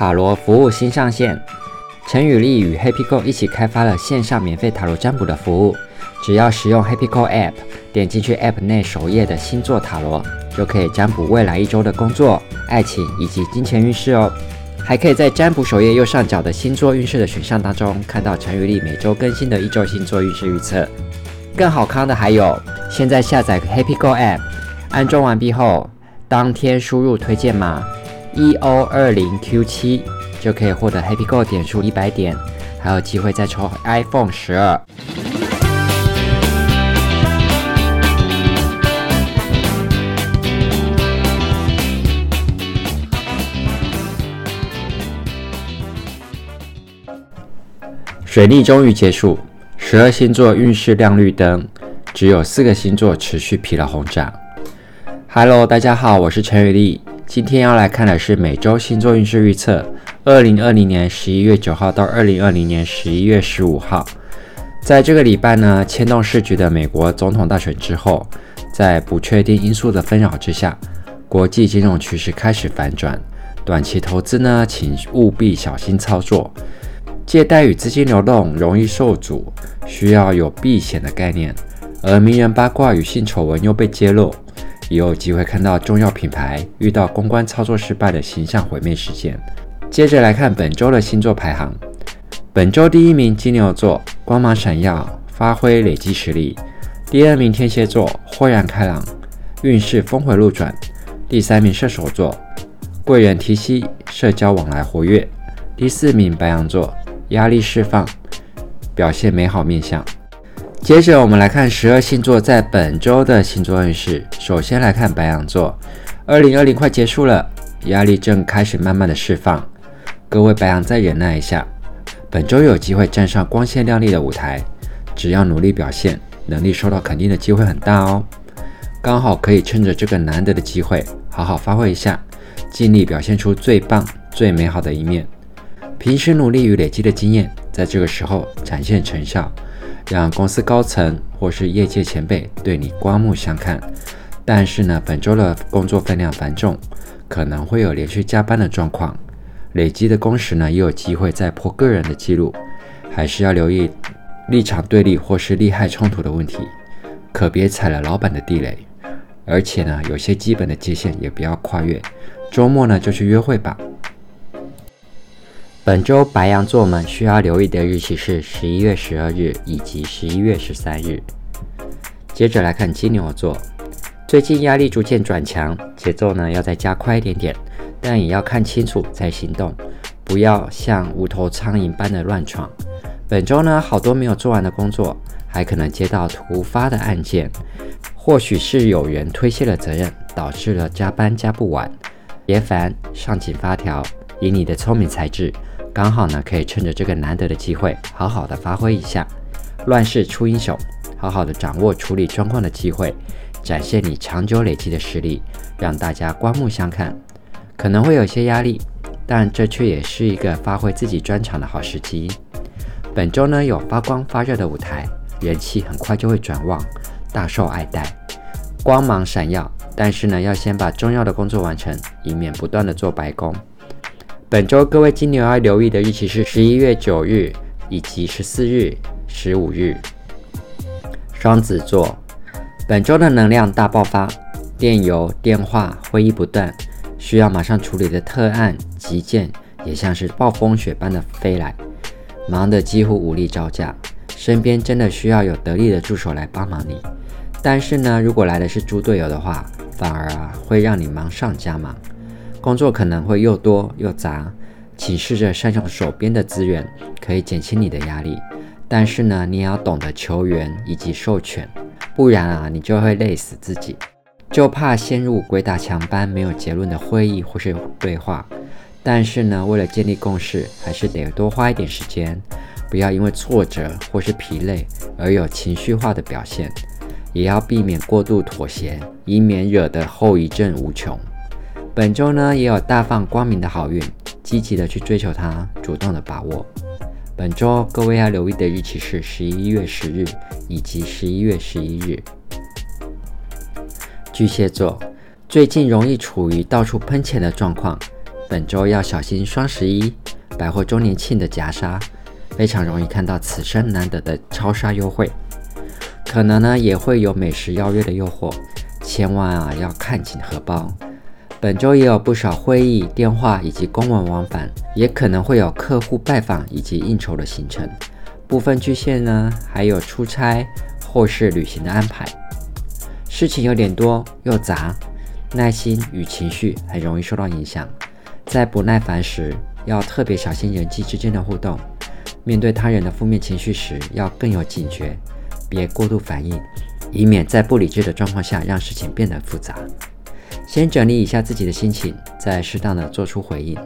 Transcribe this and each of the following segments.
塔罗服务新上线，陈宇丽与 HappyGo 一起开发了线上免费塔罗占卜的服务。只要使用 HappyGo App，点进去 App 内首页的星座塔罗，就可以占卜未来一周的工作、爱情以及金钱运势哦。还可以在占卜首页右上角的星座运势的选项当中，看到陈宇丽每周更新的一周星座运势预测。更好康的还有，现在下载 HappyGo App，安装完毕后，当天输入推荐码 EO 二零 Q 七，就可以获得 HappyGo 点数一百点，还有机会再抽 iPhone 十二。水逆终于结束，十二星座运势亮绿灯，只有四个星座持续疲劳轰炸。Hello，大家好，我是陈宇丽，今天要来看的是每周星座运势预测，二零二零年十一月九号到二零二零年十一月十五号。在这个礼拜呢，牵动市局的美国总统大选之后，在不确定因素的纷扰之下，国际金融趋势开始反转，短期投资呢，请务必小心操作。借贷与资金流动容易受阻，需要有避险的概念。而名人八卦与性丑闻又被揭露，也有机会看到重要品牌遇到公关操作失败的形象毁灭事件。接着来看本周的星座排行，本周第一名金牛座，光芒闪耀，发挥累积实力；第二名天蝎座，豁然开朗，运势峰回路转；第三名射手座，贵人提携，社交往来活跃；第四名白羊座。压力释放，表现美好面相。接着我们来看十二星座在本周的星座运势。首先来看白羊座，二零二零快结束了，压力正开始慢慢的释放。各位白羊再忍耐一下，本周有机会站上光鲜亮丽的舞台，只要努力表现，能力受到肯定的机会很大哦。刚好可以趁着这个难得的机会，好好发挥一下，尽力表现出最棒、最美好的一面。平时努力与累积的经验，在这个时候展现成效，让公司高层或是业界前辈对你刮目相看。但是呢，本周的工作分量繁重，可能会有连续加班的状况，累积的工时呢也有机会再破个人的记录，还是要留意立场对立或是利害冲突的问题，可别踩了老板的地雷。而且呢，有些基本的界限也不要跨越。周末呢就去约会吧。本周白羊座们需要留意的日期是十一月十二日以及十一月十三日。接着来看金牛座，最近压力逐渐转强，节奏呢要再加快一点点，但也要看清楚再行动，不要像无头苍蝇般的乱闯。本周呢，好多没有做完的工作，还可能接到突发的案件，或许是有人推卸了责任，导致了加班加不完。别烦，上紧发条，以你的聪明才智。刚好呢，可以趁着这个难得的机会，好好的发挥一下。乱世出英雄，好好的掌握处理状况的机会，展现你长久累积的实力，让大家刮目相看。可能会有些压力，但这却也是一个发挥自己专长的好时机。本周呢，有发光发热的舞台，人气很快就会转旺，大受爱戴，光芒闪耀。但是呢，要先把重要的工作完成，以免不断的做白工。本周各位金牛要留意的日期是十一月九日以及十四日、十五日。双子座，本周的能量大爆发，电邮、电话、会议不断，需要马上处理的特案、急件也像是暴风雪般的飞来，忙得几乎无力招架。身边真的需要有得力的助手来帮忙你，但是呢，如果来的是猪队友的话，反而啊会让你忙上加忙。工作可能会又多又杂，请试着善用手边的资源，可以减轻你的压力。但是呢，你也要懂得求援以及授权，不然啊，你就会累死自己。就怕陷入鬼打墙般没有结论的会议或是对话。但是呢，为了建立共识，还是得多花一点时间，不要因为挫折或是疲累而有情绪化的表现，也要避免过度妥协，以免惹得后遗症无穷。本周呢，也有大放光明的好运，积极的去追求它，主动的把握。本周各位要留意的日期是十一月十日以及十一月十一日。巨蟹座最近容易处于到处喷钱的状况，本周要小心双十一、百货周年庆的夹杀，非常容易看到此生难得的超杀优惠。可能呢也会有美食邀约的诱惑，千万啊要看紧荷包。本周也有不少会议、电话以及公文往返，也可能会有客户拜访以及应酬的行程。部分巨蟹呢还有出差或是旅行的安排。事情有点多又杂，耐心与情绪很容易受到影响。在不耐烦时，要特别小心人际之间的互动。面对他人的负面情绪时，要更有警觉，别过度反应，以免在不理智的状况下让事情变得复杂。先整理一下自己的心情，再适当的做出回应。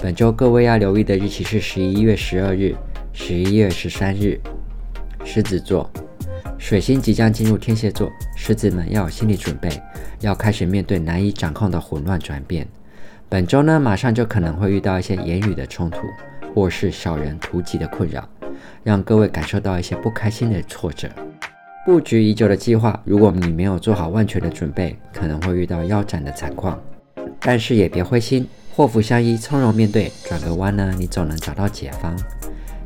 本周各位要留意的日期是十一月十二日、十一月十三日。狮子座，水星即将进入天蝎座，狮子们要有心理准备，要开始面对难以掌控的混乱转变。本周呢，马上就可能会遇到一些言语的冲突，或是小人突击的困扰，让各位感受到一些不开心的挫折。布局已久的计划，如果你没有做好万全的准备，可能会遇到腰斩的惨况。但是也别灰心，祸福相依，从容面对，转个弯呢，你总能找到解方。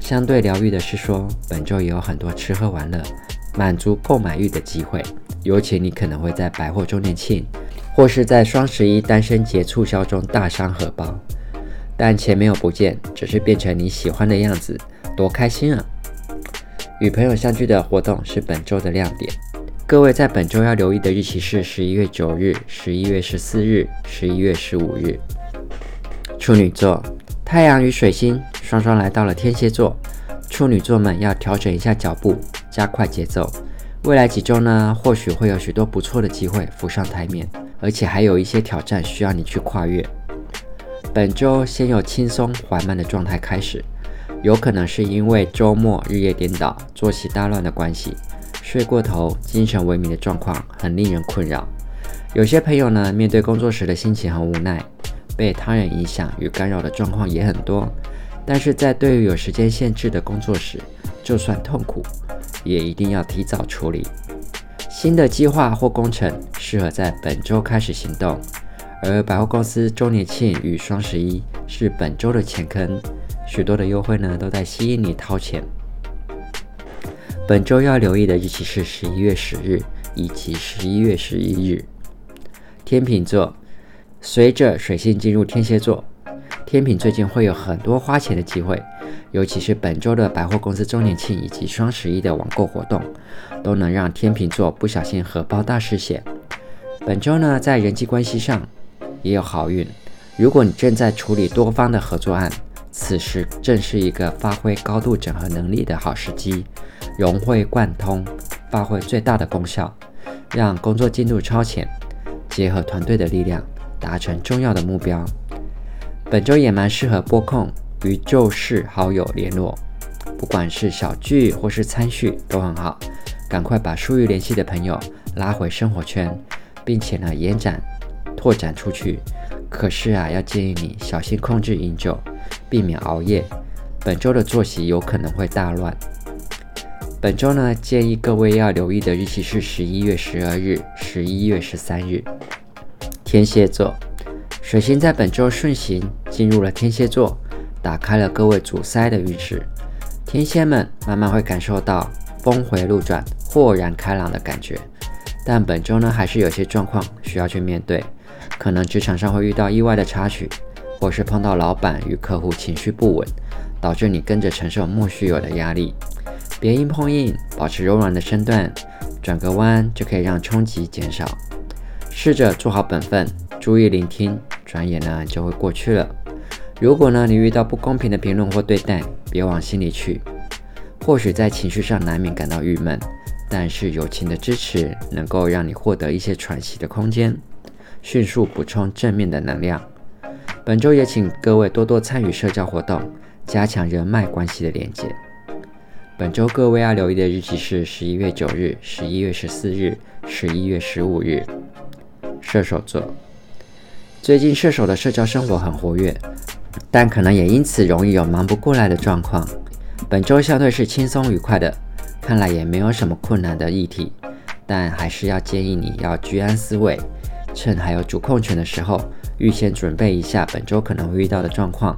相对疗愈的是说，本周也有很多吃喝玩乐、满足购买欲的机会，尤其你可能会在百货周年庆。或是在双十一单身节促销中大伤荷包，但钱没有不见，只是变成你喜欢的样子，多开心啊！与朋友相聚的活动是本周的亮点。各位在本周要留意的日期是十一月九日、十一月十四日、十一月十五日。处女座，太阳与水星双双来到了天蝎座，处女座们要调整一下脚步，加快节奏。未来几周呢，或许会有许多不错的机会浮上台面。而且还有一些挑战需要你去跨越。本周先由轻松缓慢的状态开始，有可能是因为周末日夜颠倒、作息大乱的关系，睡过头、精神萎靡的状况很令人困扰。有些朋友呢，面对工作时的心情很无奈，被他人影响与干扰的状况也很多。但是在对于有时间限制的工作时，就算痛苦，也一定要提早处理。新的计划或工程适合在本周开始行动，而百货公司周年庆与双十一是本周的钱坑，许多的优惠呢都在吸引你掏钱。本周要留意的日期是十一月十日以及十一月十一日。天秤座，随着水星进入天蝎座，天秤最近会有很多花钱的机会。尤其是本周的百货公司周年庆以及双十一的网购活动，都能让天秤座不小心荷包大失血。本周呢，在人际关系上也有好运。如果你正在处理多方的合作案，此时正是一个发挥高度整合能力的好时机，融会贯通，发挥最大的功效，让工作进度超前，结合团队的力量，达成重要的目标。本周也蛮适合拨控。与旧识好友联络，不管是小聚或是餐叙都很好。赶快把疏于联系的朋友拉回生活圈，并且呢延展拓展出去。可是啊，要建议你小心控制饮酒，避免熬夜。本周的作息有可能会大乱。本周呢，建议各位要留意的日期是十一月十二日、十一月十三日。天蝎座，水星在本周顺行进入了天蝎座。打开了各位阻塞的运势，天蝎们慢慢会感受到峰回路转、豁然开朗的感觉。但本周呢，还是有些状况需要去面对，可能职场上会遇到意外的插曲，或是碰到老板与客户情绪不稳，导致你跟着承受莫须有的压力。别硬碰硬，保持柔软的身段，转个弯就可以让冲击减少。试着做好本分，注意聆听，转眼呢就会过去了。如果呢，你遇到不公平的评论或对待，别往心里去。或许在情绪上难免感到郁闷，但是友情的支持能够让你获得一些喘息的空间，迅速补充正面的能量。本周也请各位多多参与社交活动，加强人脉关系的连接。本周各位要留意的日期是十一月九日、十一月十四日、十一月十五日。射手座，最近射手的社交生活很活跃。但可能也因此容易有忙不过来的状况。本周相对是轻松愉快的，看来也没有什么困难的议题，但还是要建议你要居安思危，趁还有主控权的时候，预先准备一下本周可能会遇到的状况，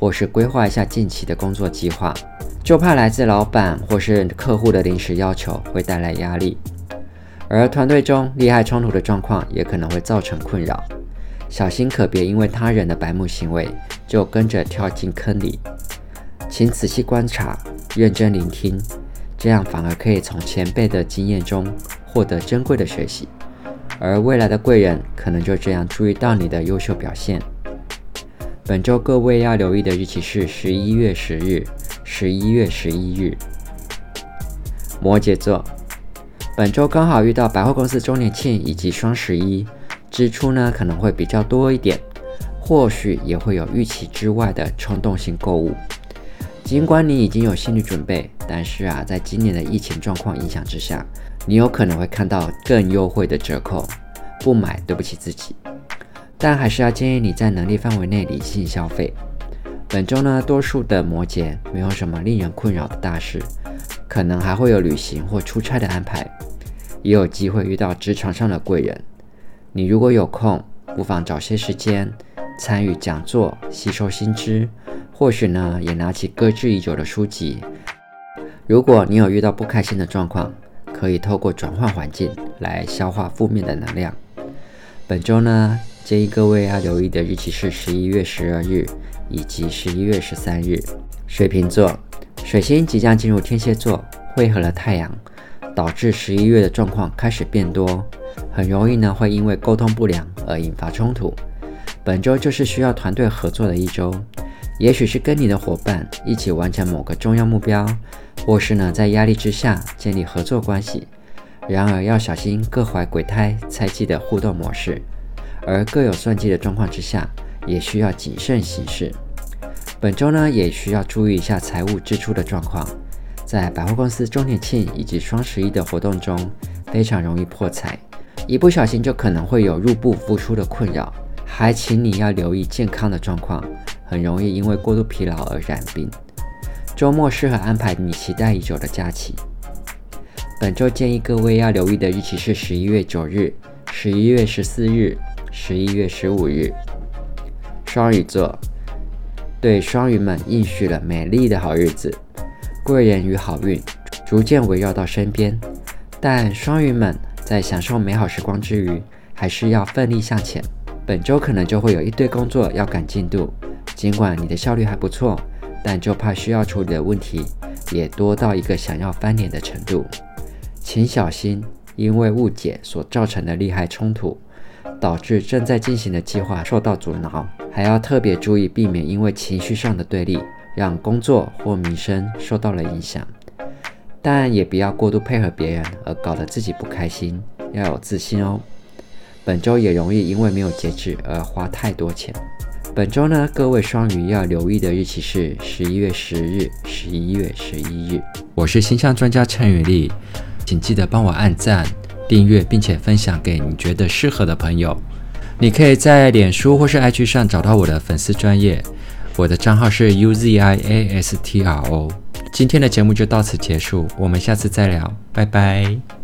或是规划一下近期的工作计划，就怕来自老板或是客户的临时要求会带来压力。而团队中利害冲突的状况也可能会造成困扰，小心可别因为他人的白目行为就跟着跳进坑里。请仔细观察，认真聆听，这样反而可以从前辈的经验中获得珍贵的学习。而未来的贵人可能就这样注意到你的优秀表现。本周各位要留意的日期是十一月十日、十一月十一日。摩羯座，本周刚好遇到百货公司周年庆以及双十一，支出呢可能会比较多一点，或许也会有预期之外的冲动性购物。尽管你已经有心理准备，但是啊，在今年的疫情状况影响之下，你有可能会看到更优惠的折扣，不买对不起自己。但还是要建议你在能力范围内理性消费。本周呢，多数的摩羯没有什么令人困扰的大事，可能还会有旅行或出差的安排，也有机会遇到职场上的贵人。你如果有空，不妨找些时间参与讲座，吸收新知。或许呢，也拿起搁置已久的书籍。如果你有遇到不开心的状况，可以透过转换环境来消化负面的能量。本周呢，建议各位要留意的日期是十一月十二日以及十一月十三日。水瓶座，水星即将进入天蝎座，汇合了太阳，导致十一月的状况开始变多，很容易呢会因为沟通不良而引发冲突。本周就是需要团队合作的一周。也许是跟你的伙伴一起完成某个重要目标，或是呢在压力之下建立合作关系。然而要小心各怀鬼胎、猜忌的互动模式，而各有算计的状况之下，也需要谨慎行事。本周呢也需要注意一下财务支出的状况，在百货公司周年庆以及双十一的活动中，非常容易破财，一不小心就可能会有入不敷出的困扰。还请你要留意健康的状况。很容易因为过度疲劳而染病。周末适合安排你期待已久的假期。本周建议各位要留意的日期是十一月九日、十一月十四日、十一月十五日。双鱼座，对双鱼们应许了美丽的好日子，贵人与好运逐渐围绕到身边。但双鱼们在享受美好时光之余，还是要奋力向前。本周可能就会有一堆工作要赶进度。尽管你的效率还不错，但就怕需要处理的问题也多到一个想要翻脸的程度，请小心，因为误解所造成的利害冲突，导致正在进行的计划受到阻挠，还要特别注意避免因为情绪上的对立，让工作或名声受到了影响。但也不要过度配合别人而搞得自己不开心，要有自信哦。本周也容易因为没有节制而花太多钱。本周呢，各位双鱼要留意的日期是十一月十日、十一月十一日。我是星象专家陈宇丽，请记得帮我按赞、订阅，并且分享给你觉得适合的朋友。你可以在脸书或是 IG 上找到我的粉丝专业，我的账号是 UZIASTRO。今天的节目就到此结束，我们下次再聊，拜拜。